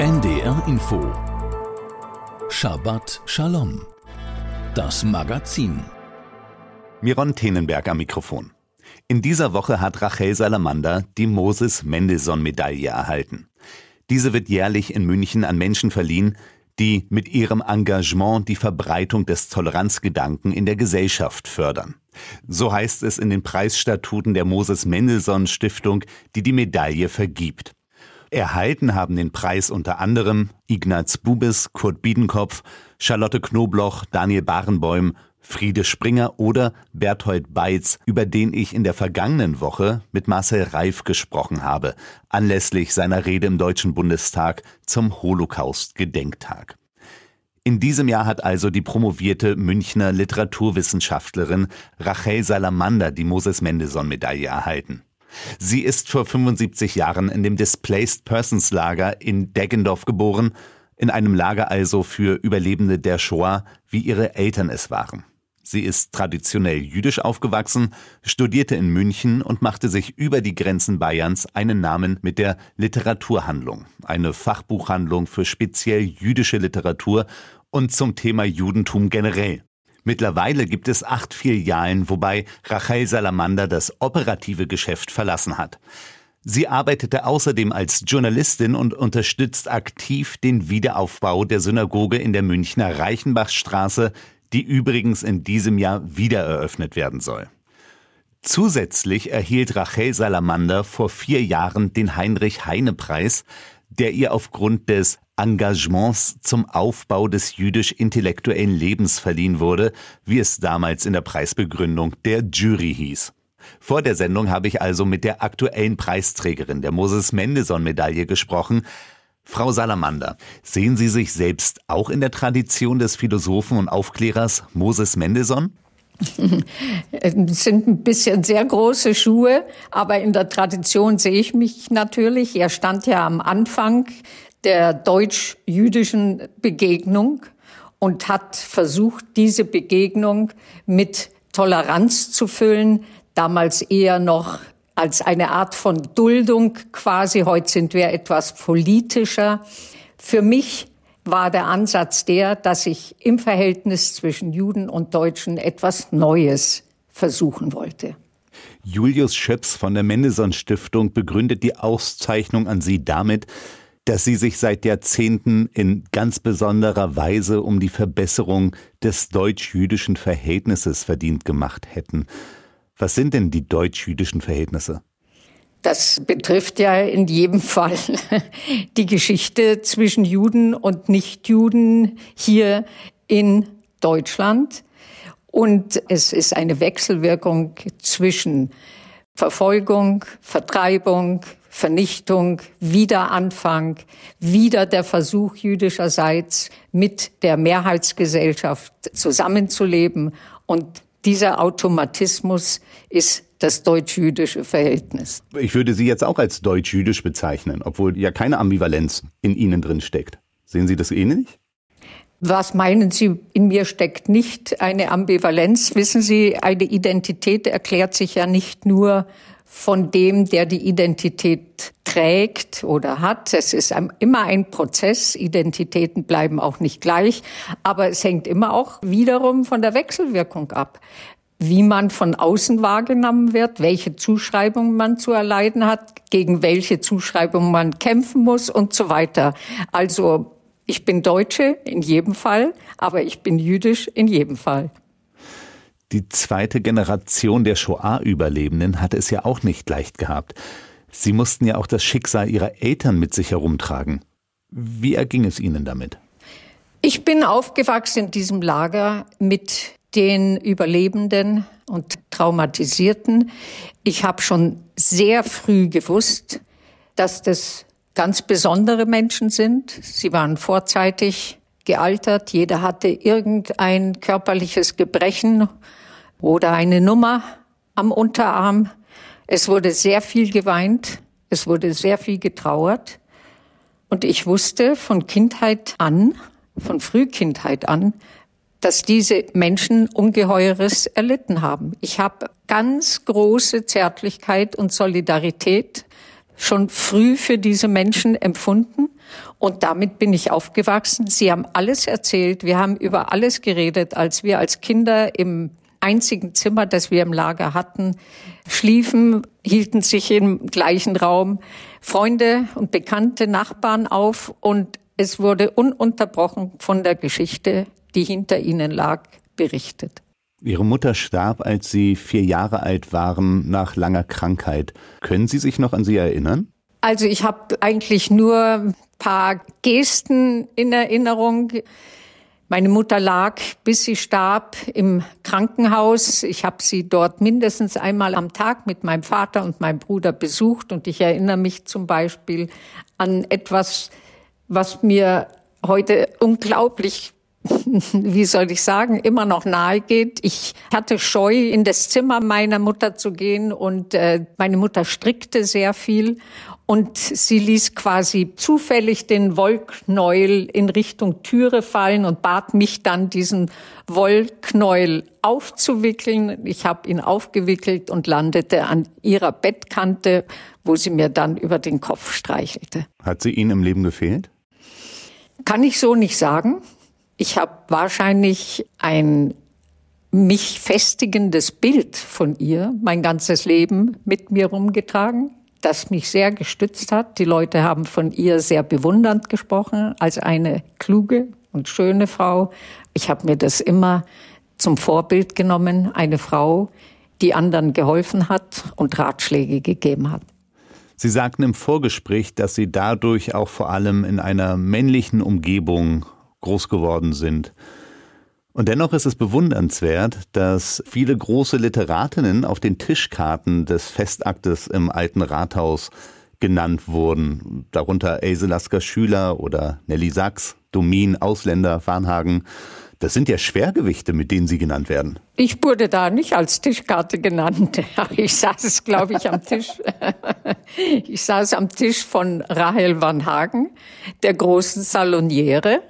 NDR Info Shabbat Shalom Das Magazin Miron Tenenberg am Mikrofon. In dieser Woche hat Rachel Salamander die Moses Mendelssohn Medaille erhalten. Diese wird jährlich in München an Menschen verliehen, die mit ihrem Engagement die Verbreitung des Toleranzgedanken in der Gesellschaft fördern. So heißt es in den Preisstatuten der Moses Mendelssohn Stiftung, die die Medaille vergibt. Erhalten haben den Preis unter anderem Ignaz Bubis, Kurt Biedenkopf, Charlotte Knobloch, Daniel Barenbäum, Friede Springer oder Berthold Beitz, über den ich in der vergangenen Woche mit Marcel Reif gesprochen habe, anlässlich seiner Rede im Deutschen Bundestag zum Holocaust-Gedenktag. In diesem Jahr hat also die promovierte Münchner Literaturwissenschaftlerin Rachel Salamander die Moses Mendelssohn-Medaille erhalten. Sie ist vor 75 Jahren in dem Displaced Persons Lager in Deggendorf geboren, in einem Lager also für Überlebende der Shoah, wie ihre Eltern es waren. Sie ist traditionell jüdisch aufgewachsen, studierte in München und machte sich über die Grenzen Bayerns einen Namen mit der Literaturhandlung, eine Fachbuchhandlung für speziell jüdische Literatur und zum Thema Judentum generell. Mittlerweile gibt es acht Filialen, wobei Rachel Salamander das operative Geschäft verlassen hat. Sie arbeitete außerdem als Journalistin und unterstützt aktiv den Wiederaufbau der Synagoge in der Münchner Reichenbachstraße, die übrigens in diesem Jahr wieder eröffnet werden soll. Zusätzlich erhielt Rachel Salamander vor vier Jahren den Heinrich-Heine-Preis, der ihr aufgrund des Engagements zum Aufbau des jüdisch-intellektuellen Lebens verliehen wurde, wie es damals in der Preisbegründung der Jury hieß. Vor der Sendung habe ich also mit der aktuellen Preisträgerin der Moses Mendelssohn-Medaille gesprochen. Frau Salamander, sehen Sie sich selbst auch in der Tradition des Philosophen und Aufklärers Moses Mendelssohn? Es sind ein bisschen sehr große Schuhe, aber in der Tradition sehe ich mich natürlich. Er stand ja am Anfang der deutsch-jüdischen Begegnung und hat versucht, diese Begegnung mit Toleranz zu füllen, damals eher noch als eine Art von Duldung quasi. Heute sind wir etwas politischer. Für mich war der Ansatz der, dass ich im Verhältnis zwischen Juden und Deutschen etwas Neues versuchen wollte. Julius Schöps von der Mendelssohn Stiftung begründet die Auszeichnung an Sie damit, dass Sie sich seit Jahrzehnten in ganz besonderer Weise um die Verbesserung des deutsch-jüdischen Verhältnisses verdient gemacht hätten. Was sind denn die deutsch-jüdischen Verhältnisse? Das betrifft ja in jedem Fall die Geschichte zwischen Juden und Nichtjuden hier in Deutschland. Und es ist eine Wechselwirkung zwischen Verfolgung, Vertreibung, Vernichtung, Wiederanfang, wieder der Versuch jüdischerseits mit der Mehrheitsgesellschaft zusammenzuleben. Und dieser Automatismus ist das deutsch-jüdische Verhältnis. Ich würde Sie jetzt auch als deutsch-jüdisch bezeichnen, obwohl ja keine Ambivalenz in Ihnen drin steckt. Sehen Sie das ähnlich? Was meinen Sie, in mir steckt nicht eine Ambivalenz? Wissen Sie, eine Identität erklärt sich ja nicht nur von dem, der die Identität trägt oder hat. Es ist immer ein Prozess. Identitäten bleiben auch nicht gleich. Aber es hängt immer auch wiederum von der Wechselwirkung ab. Wie man von außen wahrgenommen wird, welche Zuschreibungen man zu erleiden hat, gegen welche Zuschreibungen man kämpfen muss und so weiter. Also ich bin Deutsche in jedem Fall, aber ich bin jüdisch in jedem Fall. Die zweite Generation der Shoah-Überlebenden hatte es ja auch nicht leicht gehabt. Sie mussten ja auch das Schicksal ihrer Eltern mit sich herumtragen. Wie erging es Ihnen damit? Ich bin aufgewachsen in diesem Lager mit den Überlebenden und Traumatisierten. Ich habe schon sehr früh gewusst, dass das ganz besondere Menschen sind. Sie waren vorzeitig gealtert. Jeder hatte irgendein körperliches Gebrechen oder eine Nummer am Unterarm. Es wurde sehr viel geweint, es wurde sehr viel getrauert. Und ich wusste von Kindheit an, von Frühkindheit an, dass diese Menschen Ungeheures erlitten haben. Ich habe ganz große Zärtlichkeit und Solidarität schon früh für diese Menschen empfunden und damit bin ich aufgewachsen. Sie haben alles erzählt, wir haben über alles geredet, als wir als Kinder im einzigen Zimmer, das wir im Lager hatten, schliefen, hielten sich im gleichen Raum Freunde und bekannte Nachbarn auf und es wurde ununterbrochen von der Geschichte, die hinter ihnen lag, berichtet. Ihre Mutter starb, als Sie vier Jahre alt waren, nach langer Krankheit. Können Sie sich noch an sie erinnern? Also ich habe eigentlich nur ein paar Gesten in Erinnerung. Meine Mutter lag, bis sie starb, im Krankenhaus. Ich habe sie dort mindestens einmal am Tag mit meinem Vater und meinem Bruder besucht. Und ich erinnere mich zum Beispiel an etwas, was mir heute unglaublich wie soll ich sagen, immer noch nahe geht. Ich hatte Scheu, in das Zimmer meiner Mutter zu gehen und äh, meine Mutter strickte sehr viel und sie ließ quasi zufällig den Wollknäuel in Richtung Türe fallen und bat mich dann, diesen Wollknäuel aufzuwickeln. Ich habe ihn aufgewickelt und landete an ihrer Bettkante, wo sie mir dann über den Kopf streichelte. Hat sie Ihnen im Leben gefehlt? Kann ich so nicht sagen. Ich habe wahrscheinlich ein mich festigendes Bild von ihr mein ganzes Leben mit mir rumgetragen, das mich sehr gestützt hat. Die Leute haben von ihr sehr bewundernd gesprochen als eine kluge und schöne Frau. Ich habe mir das immer zum Vorbild genommen, eine Frau, die anderen geholfen hat und Ratschläge gegeben hat. Sie sagten im Vorgespräch, dass Sie dadurch auch vor allem in einer männlichen Umgebung groß geworden sind. Und dennoch ist es bewundernswert, dass viele große Literatinnen auf den Tischkarten des Festaktes im alten Rathaus genannt wurden, darunter Else Lasker Schüler oder Nelly Sachs, Domin, Ausländer, Farnhagen. Das sind ja Schwergewichte, mit denen Sie genannt werden. Ich wurde da nicht als Tischkarte genannt. Ich saß, glaube ich, am Tisch. Ich saß am Tisch von Rahel Van Hagen, der großen Saloniere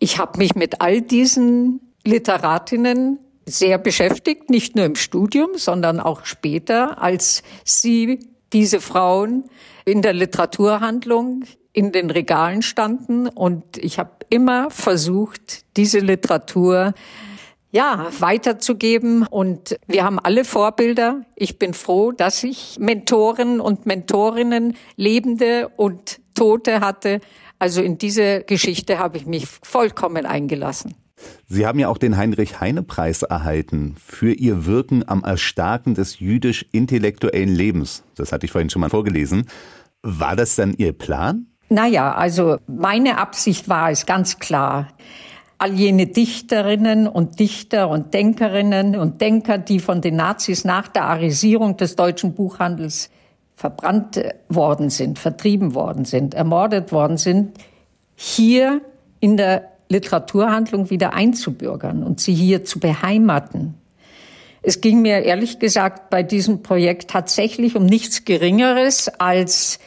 ich habe mich mit all diesen Literatinnen sehr beschäftigt, nicht nur im Studium, sondern auch später, als sie, diese Frauen, in der Literaturhandlung in den Regalen standen. Und ich habe immer versucht, diese Literatur ja, weiterzugeben. Und wir haben alle Vorbilder. Ich bin froh, dass ich Mentoren und Mentorinnen, Lebende und Tote hatte. Also in diese Geschichte habe ich mich vollkommen eingelassen. Sie haben ja auch den Heinrich-Heine-Preis erhalten für Ihr Wirken am Erstarken des jüdisch-intellektuellen Lebens. Das hatte ich vorhin schon mal vorgelesen. War das dann Ihr Plan? Naja, also meine Absicht war es ganz klar. All jene Dichterinnen und Dichter und Denkerinnen und Denker, die von den Nazis nach der Arisierung des deutschen Buchhandels verbrannt worden sind, vertrieben worden sind, ermordet worden sind, hier in der Literaturhandlung wieder einzubürgern und sie hier zu beheimaten. Es ging mir ehrlich gesagt bei diesem Projekt tatsächlich um nichts Geringeres als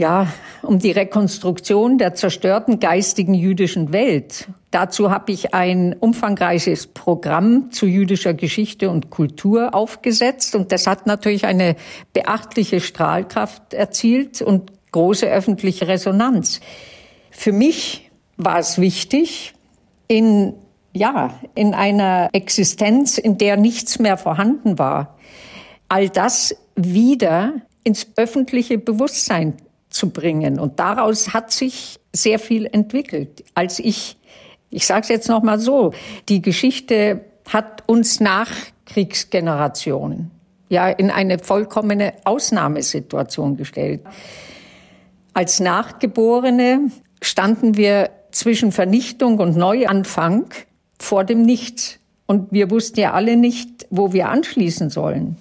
ja, um die Rekonstruktion der zerstörten geistigen jüdischen Welt. Dazu habe ich ein umfangreiches Programm zu jüdischer Geschichte und Kultur aufgesetzt und das hat natürlich eine beachtliche Strahlkraft erzielt und große öffentliche Resonanz. Für mich war es wichtig, in, ja, in einer Existenz, in der nichts mehr vorhanden war, all das wieder ins öffentliche Bewusstsein zu bringen. Und daraus hat sich sehr viel entwickelt. Als ich, ich sage es jetzt noch mal so, die Geschichte hat uns Nachkriegsgenerationen ja in eine vollkommene Ausnahmesituation gestellt. Als Nachgeborene standen wir zwischen Vernichtung und Neuanfang vor dem Nichts. Und wir wussten ja alle nicht, wo wir anschließen sollen.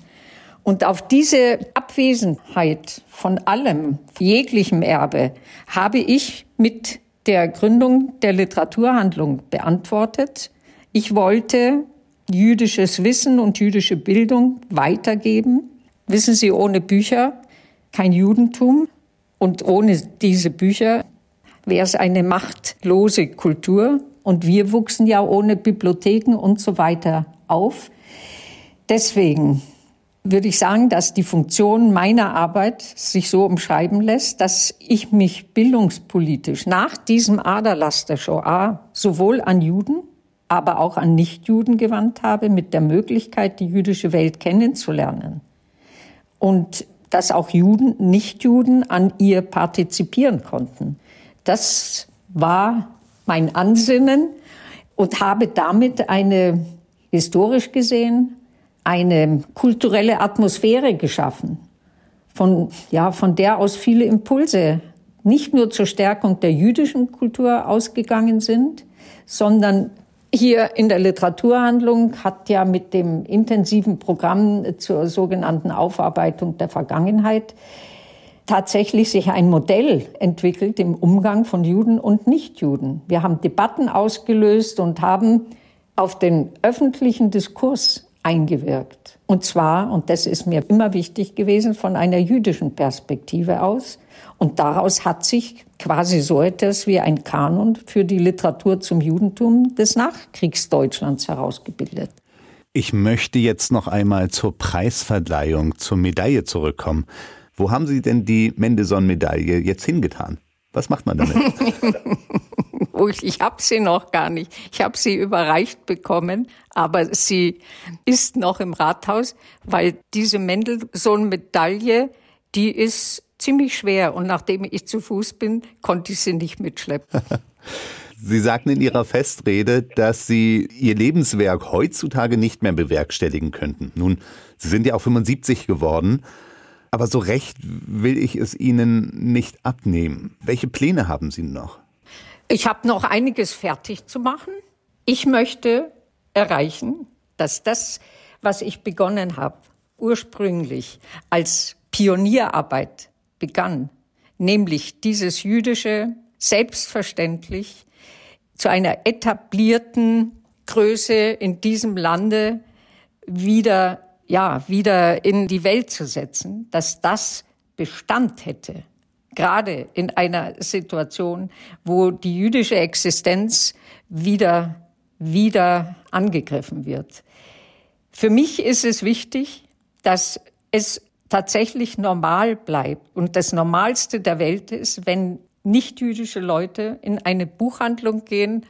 Und auf diese Abwesenheit von allem, jeglichem Erbe, habe ich mit der Gründung der Literaturhandlung beantwortet. Ich wollte jüdisches Wissen und jüdische Bildung weitergeben. Wissen Sie, ohne Bücher kein Judentum und ohne diese Bücher wäre es eine machtlose Kultur. Und wir wuchsen ja ohne Bibliotheken und so weiter auf. Deswegen würde ich sagen, dass die Funktion meiner Arbeit sich so umschreiben lässt, dass ich mich bildungspolitisch nach diesem Aderlass der Shoah sowohl an Juden, aber auch an Nichtjuden gewandt habe, mit der Möglichkeit, die jüdische Welt kennenzulernen. Und dass auch Juden, Nichtjuden an ihr partizipieren konnten. Das war mein Ansinnen und habe damit eine, historisch gesehen, eine kulturelle Atmosphäre geschaffen, von, ja, von der aus viele Impulse nicht nur zur Stärkung der jüdischen Kultur ausgegangen sind, sondern hier in der Literaturhandlung hat ja mit dem intensiven Programm zur sogenannten Aufarbeitung der Vergangenheit tatsächlich sich ein Modell entwickelt im Umgang von Juden und Nichtjuden. Wir haben Debatten ausgelöst und haben auf den öffentlichen Diskurs eingewirkt. Und zwar, und das ist mir immer wichtig gewesen, von einer jüdischen Perspektive aus. Und daraus hat sich quasi so etwas wie ein Kanon für die Literatur zum Judentum des Nachkriegsdeutschlands herausgebildet. Ich möchte jetzt noch einmal zur Preisverleihung, zur Medaille zurückkommen. Wo haben Sie denn die Mendelssohn-Medaille jetzt hingetan? Was macht man damit? Oh, ich habe sie noch gar nicht. Ich habe sie überreicht bekommen, aber sie ist noch im Rathaus, weil diese Mendelssohn-Medaille, die ist ziemlich schwer und nachdem ich zu Fuß bin, konnte ich sie nicht mitschleppen. Sie sagten in Ihrer Festrede, dass Sie Ihr Lebenswerk heutzutage nicht mehr bewerkstelligen könnten. Nun, Sie sind ja auch 75 geworden, aber so recht will ich es Ihnen nicht abnehmen. Welche Pläne haben Sie noch? Ich habe noch einiges fertig zu machen. Ich möchte erreichen, dass das, was ich begonnen habe, ursprünglich als Pionierarbeit begann, nämlich dieses jüdische selbstverständlich zu einer etablierten Größe in diesem Lande wieder, ja, wieder in die Welt zu setzen, dass das Bestand hätte gerade in einer Situation, wo die jüdische Existenz wieder, wieder angegriffen wird. Für mich ist es wichtig, dass es tatsächlich normal bleibt und das Normalste der Welt ist, wenn nichtjüdische Leute in eine Buchhandlung gehen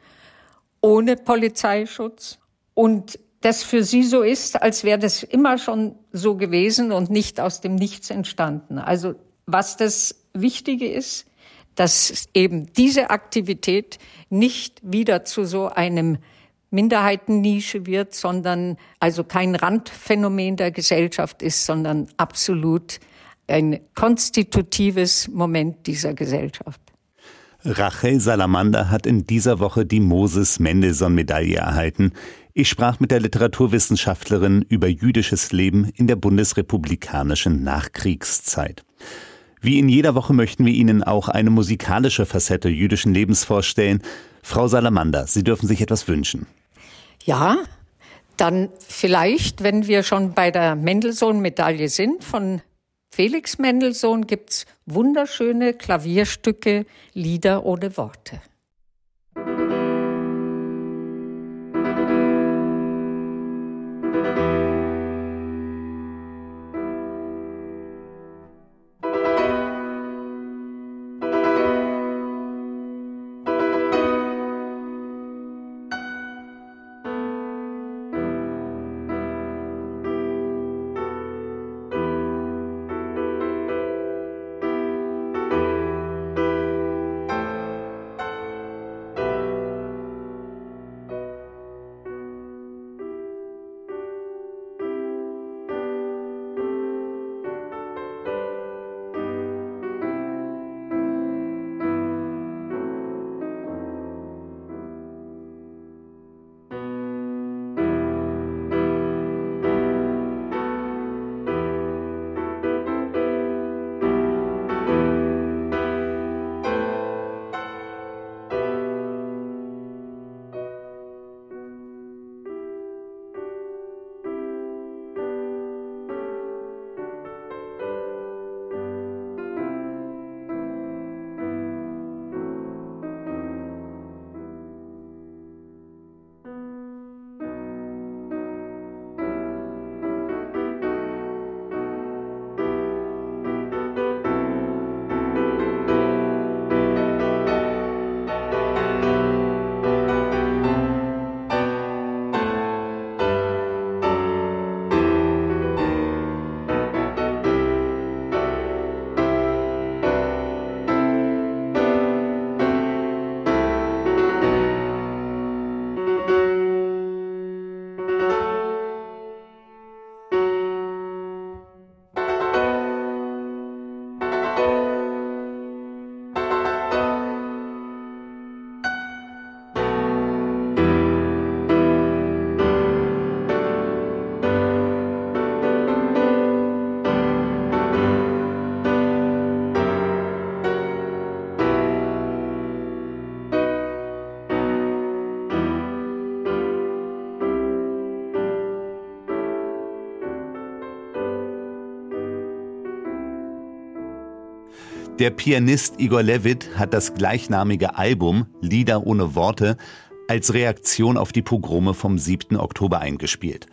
ohne Polizeischutz und das für sie so ist, als wäre das immer schon so gewesen und nicht aus dem Nichts entstanden. Also was das Wichtige ist, dass eben diese Aktivität nicht wieder zu so einem Minderheitennische wird, sondern also kein Randphänomen der Gesellschaft ist, sondern absolut ein konstitutives Moment dieser Gesellschaft. Rachel Salamander hat in dieser Woche die Moses Mendelssohn Medaille erhalten. Ich sprach mit der Literaturwissenschaftlerin über jüdisches Leben in der bundesrepublikanischen Nachkriegszeit. Wie in jeder Woche möchten wir Ihnen auch eine musikalische Facette jüdischen Lebens vorstellen. Frau Salamander, Sie dürfen sich etwas wünschen. Ja, dann vielleicht, wenn wir schon bei der Mendelssohn-Medaille sind, von Felix Mendelssohn gibt's wunderschöne Klavierstücke, Lieder ohne Worte. Der Pianist Igor Levit hat das gleichnamige Album Lieder ohne Worte als Reaktion auf die Pogrome vom 7. Oktober eingespielt.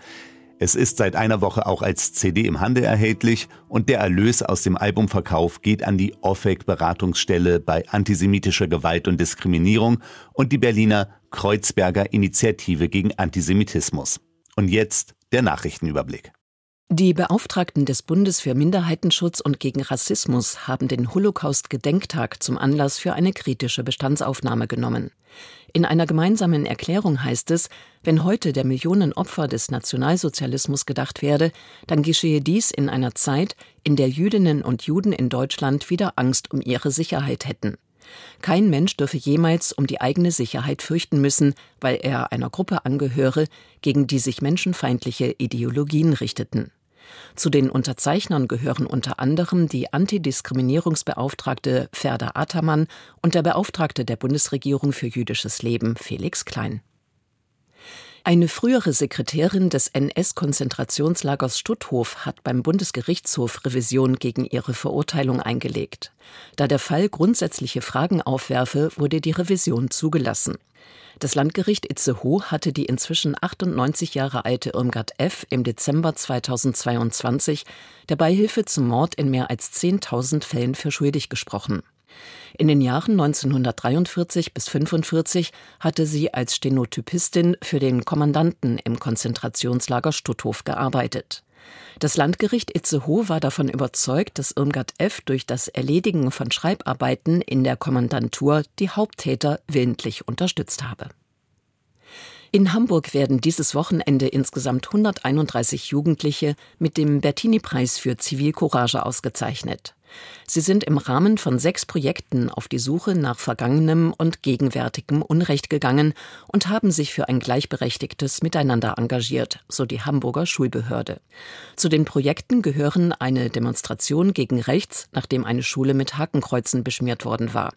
Es ist seit einer Woche auch als CD im Handel erhältlich und der Erlös aus dem Albumverkauf geht an die OFEC Beratungsstelle bei antisemitischer Gewalt und Diskriminierung und die Berliner Kreuzberger Initiative gegen Antisemitismus. Und jetzt der Nachrichtenüberblick. Die Beauftragten des Bundes für Minderheitenschutz und gegen Rassismus haben den Holocaust-Gedenktag zum Anlass für eine kritische Bestandsaufnahme genommen. In einer gemeinsamen Erklärung heißt es, wenn heute der Millionen Opfer des Nationalsozialismus gedacht werde, dann geschehe dies in einer Zeit, in der Jüdinnen und Juden in Deutschland wieder Angst um ihre Sicherheit hätten. Kein Mensch dürfe jemals um die eigene Sicherheit fürchten müssen, weil er einer Gruppe angehöre, gegen die sich menschenfeindliche Ideologien richteten. Zu den Unterzeichnern gehören unter anderem die Antidiskriminierungsbeauftragte Ferda Ataman und der Beauftragte der Bundesregierung für jüdisches Leben Felix Klein. Eine frühere Sekretärin des NS-Konzentrationslagers Stutthof hat beim Bundesgerichtshof Revision gegen ihre Verurteilung eingelegt. Da der Fall grundsätzliche Fragen aufwerfe, wurde die Revision zugelassen. Das Landgericht Itzehoe hatte die inzwischen 98 Jahre alte Irmgard F. im Dezember 2022 der Beihilfe zum Mord in mehr als 10.000 Fällen für schuldig gesprochen. In den Jahren 1943 bis 1945 hatte sie als Stenotypistin für den Kommandanten im Konzentrationslager Stutthof gearbeitet. Das Landgericht Itzehoe war davon überzeugt, dass Irmgard F. durch das Erledigen von Schreibarbeiten in der Kommandantur die Haupttäter willentlich unterstützt habe. In Hamburg werden dieses Wochenende insgesamt 131 Jugendliche mit dem Bertini-Preis für Zivilcourage ausgezeichnet. Sie sind im Rahmen von sechs Projekten auf die Suche nach vergangenem und gegenwärtigem Unrecht gegangen und haben sich für ein gleichberechtigtes Miteinander engagiert, so die Hamburger Schulbehörde. Zu den Projekten gehören eine Demonstration gegen rechts, nachdem eine Schule mit Hakenkreuzen beschmiert worden war,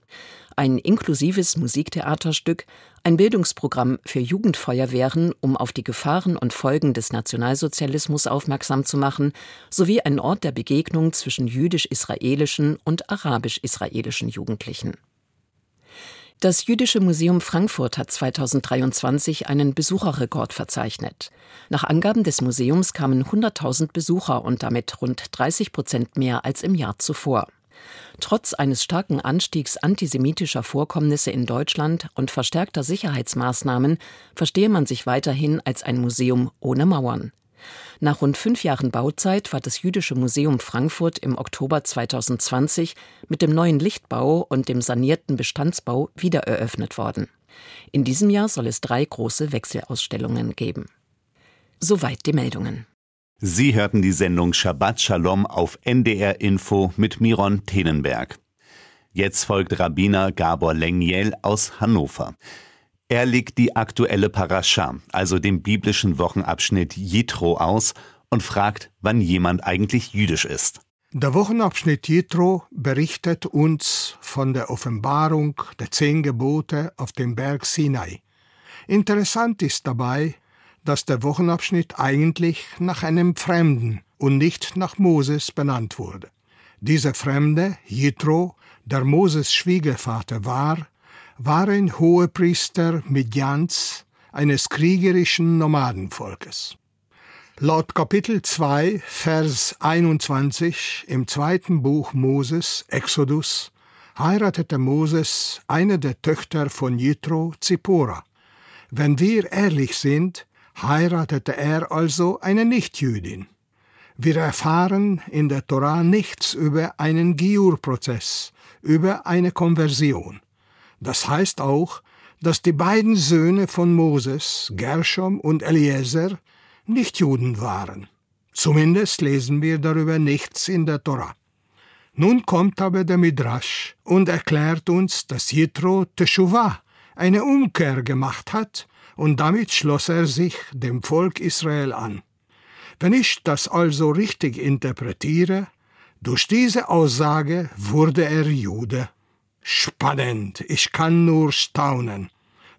ein inklusives Musiktheaterstück, ein Bildungsprogramm für Jugendfeuerwehren, um auf die Gefahren und Folgen des Nationalsozialismus aufmerksam zu machen, sowie ein Ort der Begegnung zwischen jüdisch-israelischen und arabisch-israelischen Jugendlichen. Das Jüdische Museum Frankfurt hat 2023 einen Besucherrekord verzeichnet. Nach Angaben des Museums kamen 100.000 Besucher und damit rund 30 Prozent mehr als im Jahr zuvor. Trotz eines starken Anstiegs antisemitischer Vorkommnisse in Deutschland und verstärkter Sicherheitsmaßnahmen verstehe man sich weiterhin als ein Museum ohne Mauern. Nach rund fünf Jahren Bauzeit war das Jüdische Museum Frankfurt im Oktober 2020 mit dem neuen Lichtbau und dem sanierten Bestandsbau wiedereröffnet worden. In diesem Jahr soll es drei große Wechselausstellungen geben. Soweit die Meldungen. Sie hörten die Sendung Shabbat Shalom auf NDR Info mit Miron Tenenberg. Jetzt folgt Rabbiner Gabor Lengiel aus Hannover. Er legt die aktuelle Parascha, also den biblischen Wochenabschnitt Jitro aus und fragt, wann jemand eigentlich jüdisch ist. Der Wochenabschnitt Jitro berichtet uns von der Offenbarung der zehn Gebote auf dem Berg Sinai. Interessant ist dabei, dass der Wochenabschnitt eigentlich nach einem Fremden und nicht nach Moses benannt wurde. Dieser Fremde, Jitro, der Moses Schwiegervater war, war ein Hohepriester Midjans, eines kriegerischen Nomadenvolkes. Laut Kapitel 2, Vers 21 im zweiten Buch Moses, Exodus, heiratete Moses eine der Töchter von Jitro, Zippora. Wenn wir ehrlich sind, heiratete er also eine Nichtjüdin. Wir erfahren in der Torah nichts über einen Giur-Prozess, über eine Konversion. Das heißt auch, dass die beiden Söhne von Moses, Gershom und Eliezer, nicht Juden waren. Zumindest lesen wir darüber nichts in der Torah. Nun kommt aber der Midrash und erklärt uns, dass Jitro Teshuvah, eine Umkehr gemacht hat und damit schloss er sich dem Volk Israel an. Wenn ich das also richtig interpretiere, durch diese Aussage wurde er Jude. Spannend, ich kann nur staunen.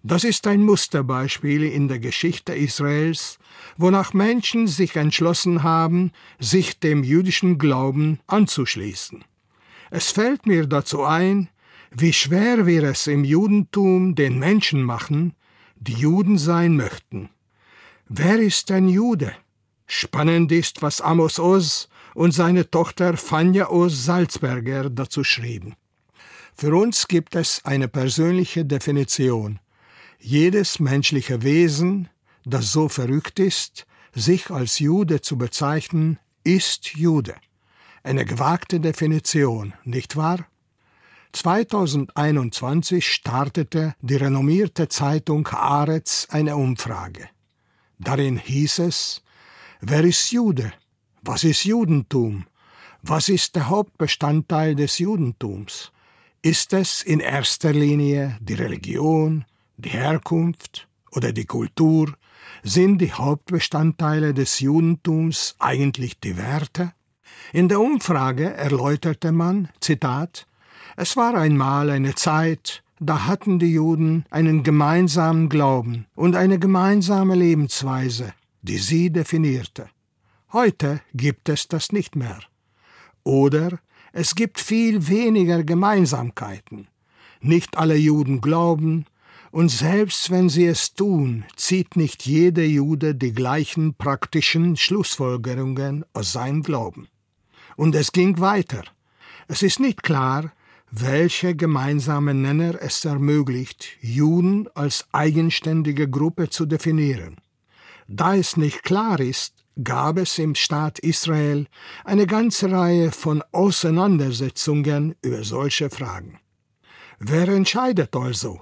Das ist ein Musterbeispiel in der Geschichte Israels, wonach Menschen sich entschlossen haben, sich dem jüdischen Glauben anzuschließen. Es fällt mir dazu ein, wie schwer wir es im Judentum den Menschen machen, die Juden sein möchten. Wer ist ein Jude? Spannend ist, was Amos Oz und seine Tochter Fanja Oz Salzberger dazu schrieben. Für uns gibt es eine persönliche Definition. Jedes menschliche Wesen, das so verrückt ist, sich als Jude zu bezeichnen, ist Jude. Eine gewagte Definition, nicht wahr? 2021 startete die renommierte Zeitung Haaretz eine Umfrage. Darin hieß es, wer ist Jude? Was ist Judentum? Was ist der Hauptbestandteil des Judentums? Ist es in erster Linie die Religion, die Herkunft oder die Kultur? Sind die Hauptbestandteile des Judentums eigentlich die Werte? In der Umfrage erläuterte man, Zitat, es war einmal eine Zeit, da hatten die Juden einen gemeinsamen Glauben und eine gemeinsame Lebensweise, die sie definierte. Heute gibt es das nicht mehr. Oder es gibt viel weniger Gemeinsamkeiten. Nicht alle Juden glauben, und selbst wenn sie es tun, zieht nicht jeder Jude die gleichen praktischen Schlussfolgerungen aus seinem Glauben. Und es ging weiter. Es ist nicht klar, welche gemeinsame Nenner es ermöglicht, Juden als eigenständige Gruppe zu definieren. Da es nicht klar ist, gab es im Staat Israel eine ganze Reihe von Auseinandersetzungen über solche Fragen. Wer entscheidet also?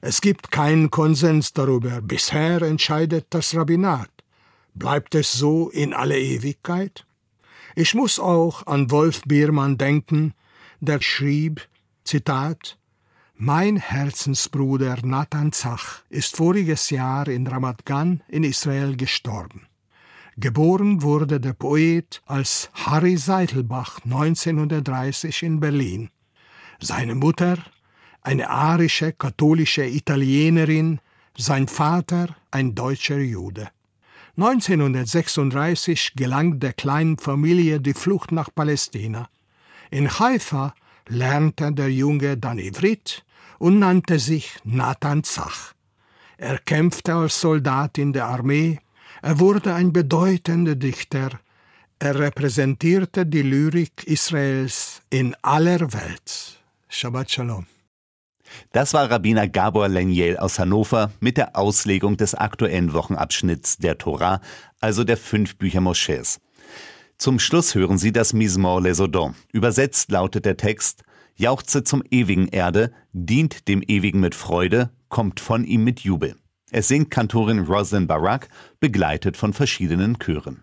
Es gibt keinen Konsens darüber. Bisher entscheidet das Rabbinat. Bleibt es so in alle Ewigkeit? Ich muss auch an Wolf Biermann denken, der schrieb, Zitat, mein Herzensbruder Nathan Zach ist voriges Jahr in Ramat Gan in Israel gestorben. Geboren wurde der Poet als Harry Seitelbach 1930 in Berlin. Seine Mutter, eine arische katholische Italienerin, sein Vater ein deutscher Jude. 1936 gelang der kleinen Familie die Flucht nach Palästina. In Haifa lernte der Junge dann Ivrit und nannte sich Nathan Zach. Er kämpfte als Soldat in der Armee, er wurde ein bedeutender Dichter, er repräsentierte die Lyrik Israels in aller Welt. Shabbat Shalom. Das war Rabbiner Gabor Leniel aus Hannover mit der Auslegung des aktuellen Wochenabschnitts der Torah, also der fünf Bücher Moschäs. Zum Schluss hören Sie das Mismor les Odons. Übersetzt lautet der Text Jauchze zum ewigen Erde, dient dem Ewigen mit Freude, kommt von ihm mit Jubel. Es singt Kantorin Rosalind Barak, begleitet von verschiedenen Chören.